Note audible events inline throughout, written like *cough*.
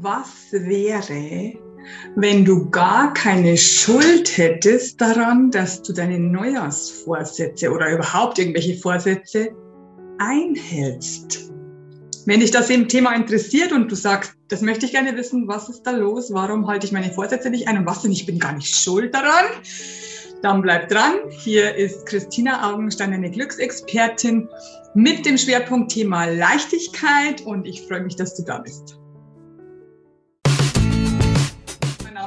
Was wäre, wenn du gar keine Schuld hättest daran, dass du deine Neujahrsvorsätze oder überhaupt irgendwelche Vorsätze einhältst? Wenn dich das eben Thema interessiert und du sagst, das möchte ich gerne wissen, was ist da los? Warum halte ich meine Vorsätze nicht ein und was denn? Ich bin gar nicht schuld daran. Dann bleib dran. Hier ist Christina Augenstein, eine Glücksexpertin mit dem Schwerpunkt Thema Leichtigkeit und ich freue mich, dass du da bist.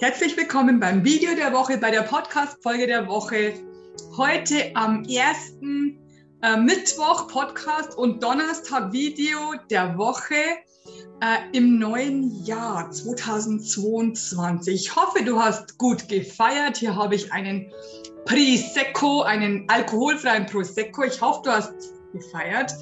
Herzlich willkommen beim Video der Woche, bei der Podcast-Folge der Woche. Heute am ersten äh, Mittwoch Podcast und Donnerstag Video der Woche äh, im neuen Jahr 2022. Ich hoffe, du hast gut gefeiert. Hier habe ich einen Prosecco, einen alkoholfreien Prosecco. Ich hoffe, du hast gefeiert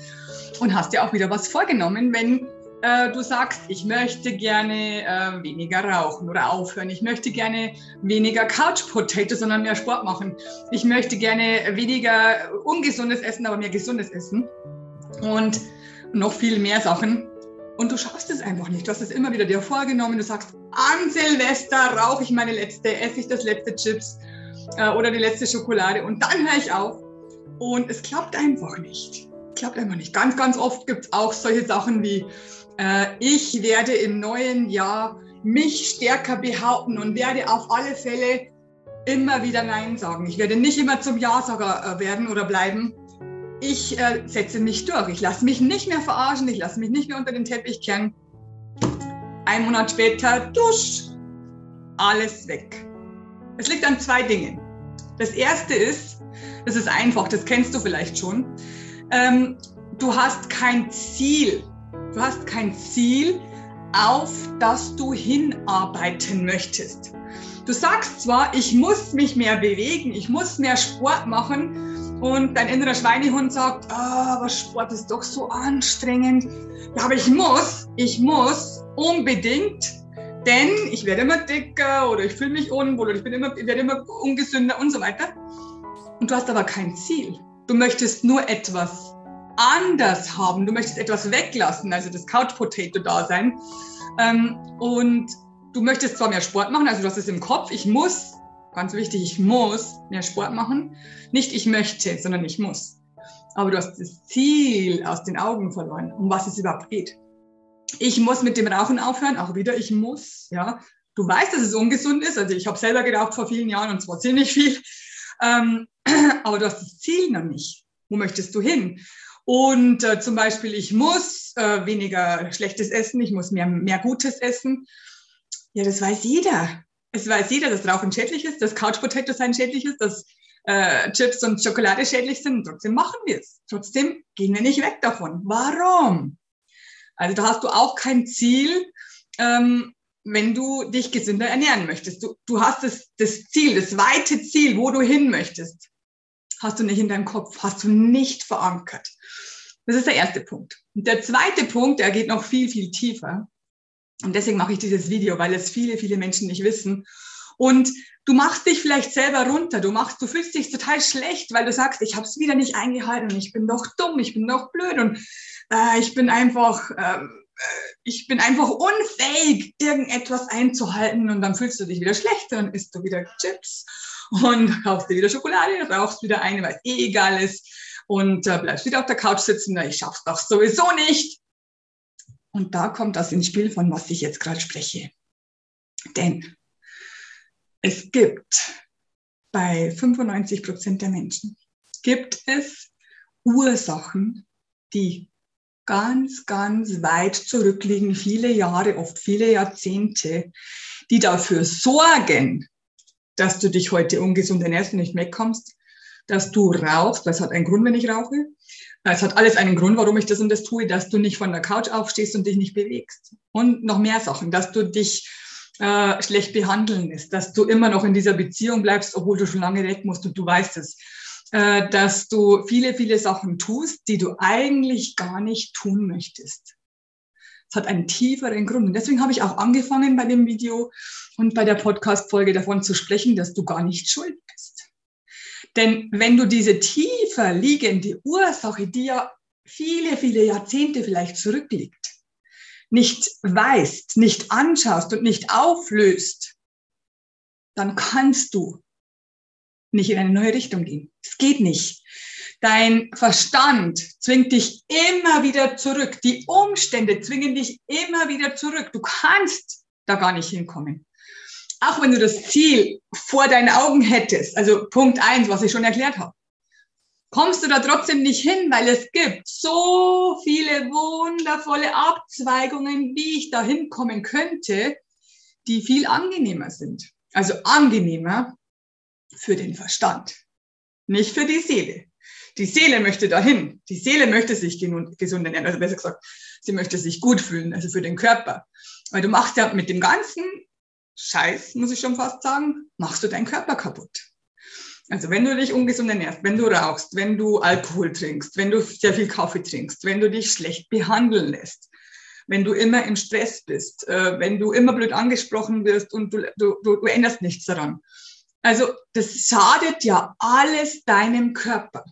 und hast dir auch wieder was vorgenommen, wenn äh, du sagst, ich möchte gerne äh, weniger rauchen oder aufhören. Ich möchte gerne weniger Couch Potato, sondern mehr Sport machen. Ich möchte gerne weniger ungesundes Essen, aber mehr gesundes Essen. Und noch viel mehr Sachen. Und du schaffst es einfach nicht. Du hast es immer wieder dir vorgenommen. Du sagst, an Silvester rauche ich meine letzte, esse ich das letzte Chips äh, oder die letzte Schokolade und dann höre ich auf. Und es klappt einfach nicht. Klappt einfach nicht. Ganz, ganz oft gibt es auch solche Sachen wie, äh, ich werde im neuen Jahr mich stärker behaupten und werde auf alle Fälle immer wieder Nein sagen. Ich werde nicht immer zum Ja-Sager äh, werden oder bleiben. Ich äh, setze mich durch. Ich lasse mich nicht mehr verarschen. Ich lasse mich nicht mehr unter den Teppich kehren. Ein Monat später, dusch, alles weg. Es liegt an zwei Dingen. Das erste ist, das ist einfach, das kennst du vielleicht schon. Ähm, du hast kein Ziel Du hast kein Ziel, auf das du hinarbeiten möchtest. Du sagst zwar, ich muss mich mehr bewegen, ich muss mehr Sport machen und dein innerer Schweinehund sagt, ah, aber Sport ist doch so anstrengend. Ja, aber ich muss, ich muss unbedingt, denn ich werde immer dicker oder ich fühle mich unwohl oder ich, bin immer, ich werde immer ungesünder und so weiter. Und du hast aber kein Ziel. Du möchtest nur etwas anders haben. Du möchtest etwas weglassen, also das Couch Potato Dasein. Ähm, und du möchtest zwar mehr Sport machen, also du hast es im Kopf, ich muss, ganz wichtig, ich muss mehr Sport machen. Nicht ich möchte, sondern ich muss. Aber du hast das Ziel aus den Augen verloren, um was es überhaupt geht. Ich muss mit dem Rauchen aufhören, auch wieder ich muss, ja. Du weißt, dass es ungesund ist. Also ich habe selber geraucht vor vielen Jahren und zwar ziemlich viel. Ähm, *clears throat* aber du hast das Ziel noch nicht. Wo möchtest du hin? Und äh, zum Beispiel, ich muss äh, weniger schlechtes essen, ich muss mehr, mehr Gutes essen. Ja, das weiß jeder. Es weiß jeder, dass Rauchen schädlich ist, dass Couch Potato sein schädlich ist, dass äh, Chips und Schokolade schädlich sind. Trotzdem machen wir es. Trotzdem gehen wir nicht weg davon. Warum? Also da hast du auch kein Ziel, ähm, wenn du dich gesünder ernähren möchtest. Du, du hast das, das Ziel, das weite Ziel, wo du hin möchtest hast du nicht in deinem Kopf, hast du nicht verankert. Das ist der erste Punkt. Und der zweite Punkt, der geht noch viel, viel tiefer. Und deswegen mache ich dieses Video, weil es viele, viele Menschen nicht wissen. Und du machst dich vielleicht selber runter. Du machst, du fühlst dich total schlecht, weil du sagst, ich habe es wieder nicht eingehalten und ich bin doch dumm, ich bin doch blöd und äh, ich bin einfach, ähm, äh, ich bin einfach unfähig, irgendetwas einzuhalten. Und dann fühlst du dich wieder schlechter dann isst du wieder Chips und kaufst dir wieder Schokolade, rauchst wieder eine, weil eh egal ist und äh, bleibst wieder auf der Couch sitzen, na, ich schaff's doch sowieso nicht. Und da kommt das ins Spiel, von was ich jetzt gerade spreche. Denn es gibt bei 95 Prozent der Menschen, gibt es Ursachen, die ganz, ganz weit zurückliegen, viele Jahre, oft viele Jahrzehnte, die dafür sorgen, dass du dich heute ungesund ernährst und nicht wegkommst, dass du rauchst, weil es hat einen Grund, wenn ich rauche. Es hat alles einen Grund, warum ich das und das tue, dass du nicht von der Couch aufstehst und dich nicht bewegst. Und noch mehr Sachen, dass du dich äh, schlecht behandeln lässt, dass du immer noch in dieser Beziehung bleibst, obwohl du schon lange weg musst und du weißt es. Äh, dass du viele, viele Sachen tust, die du eigentlich gar nicht tun möchtest. Es hat einen tieferen Grund. Und deswegen habe ich auch angefangen bei dem Video und bei der Podcast-Folge davon zu sprechen, dass du gar nicht schuld bist. Denn wenn du diese tiefer liegende Ursache, die ja viele, viele Jahrzehnte vielleicht zurückliegt, nicht weißt, nicht anschaust und nicht auflöst, dann kannst du nicht in eine neue Richtung gehen. Es geht nicht. Dein Verstand zwingt dich immer wieder zurück. Die Umstände zwingen dich immer wieder zurück. Du kannst da gar nicht hinkommen. Auch wenn du das Ziel vor deinen Augen hättest, also Punkt eins, was ich schon erklärt habe, kommst du da trotzdem nicht hin, weil es gibt so viele wundervolle Abzweigungen, wie ich da hinkommen könnte, die viel angenehmer sind. Also angenehmer für den Verstand, nicht für die Seele. Die Seele möchte dahin. Die Seele möchte sich gesund ernähren, also besser gesagt, sie möchte sich gut fühlen, also für den Körper. Weil du machst ja mit dem ganzen Scheiß, muss ich schon fast sagen, machst du deinen Körper kaputt. Also wenn du dich ungesund ernährst, wenn du rauchst, wenn du Alkohol trinkst, wenn du sehr viel Kaffee trinkst, wenn du dich schlecht behandeln lässt, wenn du immer im Stress bist, äh, wenn du immer blöd angesprochen wirst und du, du, du änderst nichts daran, also das schadet ja alles deinem Körper.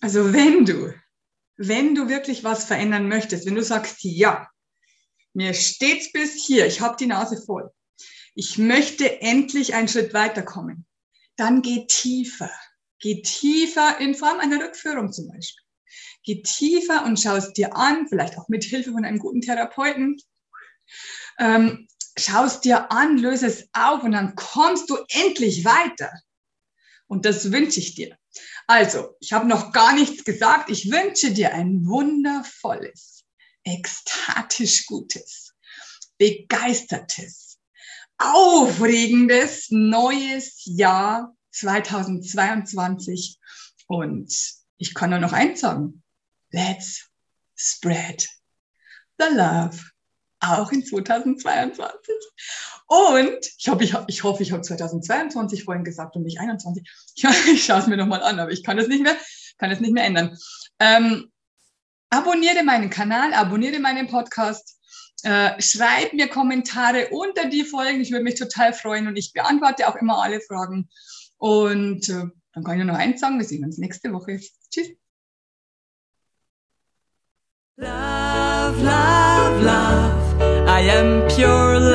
Also wenn du, wenn du wirklich was verändern möchtest, wenn du sagst, ja, mir steht's bis hier, ich habe die Nase voll, ich möchte endlich einen Schritt weiterkommen, dann geh tiefer. Geh tiefer in Form einer Rückführung zum Beispiel. Geh tiefer und schau es dir an, vielleicht auch mit Hilfe von einem guten Therapeuten. Ähm, schau es dir an, löse es auf und dann kommst du endlich weiter. Und das wünsche ich dir. Also, ich habe noch gar nichts gesagt. Ich wünsche dir ein wundervolles, ekstatisch gutes, begeistertes, aufregendes neues Jahr 2022. Und ich kann nur noch eins sagen. Let's spread the love auch in 2022. Und ich, hoffe, ich, ich hoffe, ich habe 2022 vorhin gesagt und nicht 21. Ja, *laughs* ich schaue es mir nochmal an, aber ich kann es nicht mehr, kann es nicht mehr ändern. Ähm, abonniere meinen Kanal, abonniere meinen Podcast. Äh, schreib mir Kommentare unter die Folgen. Ich würde mich total freuen und ich beantworte auch immer alle Fragen. Und äh, dann kann ich nur noch eins sagen. Wir sehen uns nächste Woche. Tschüss. Love, love, love. I am pure love.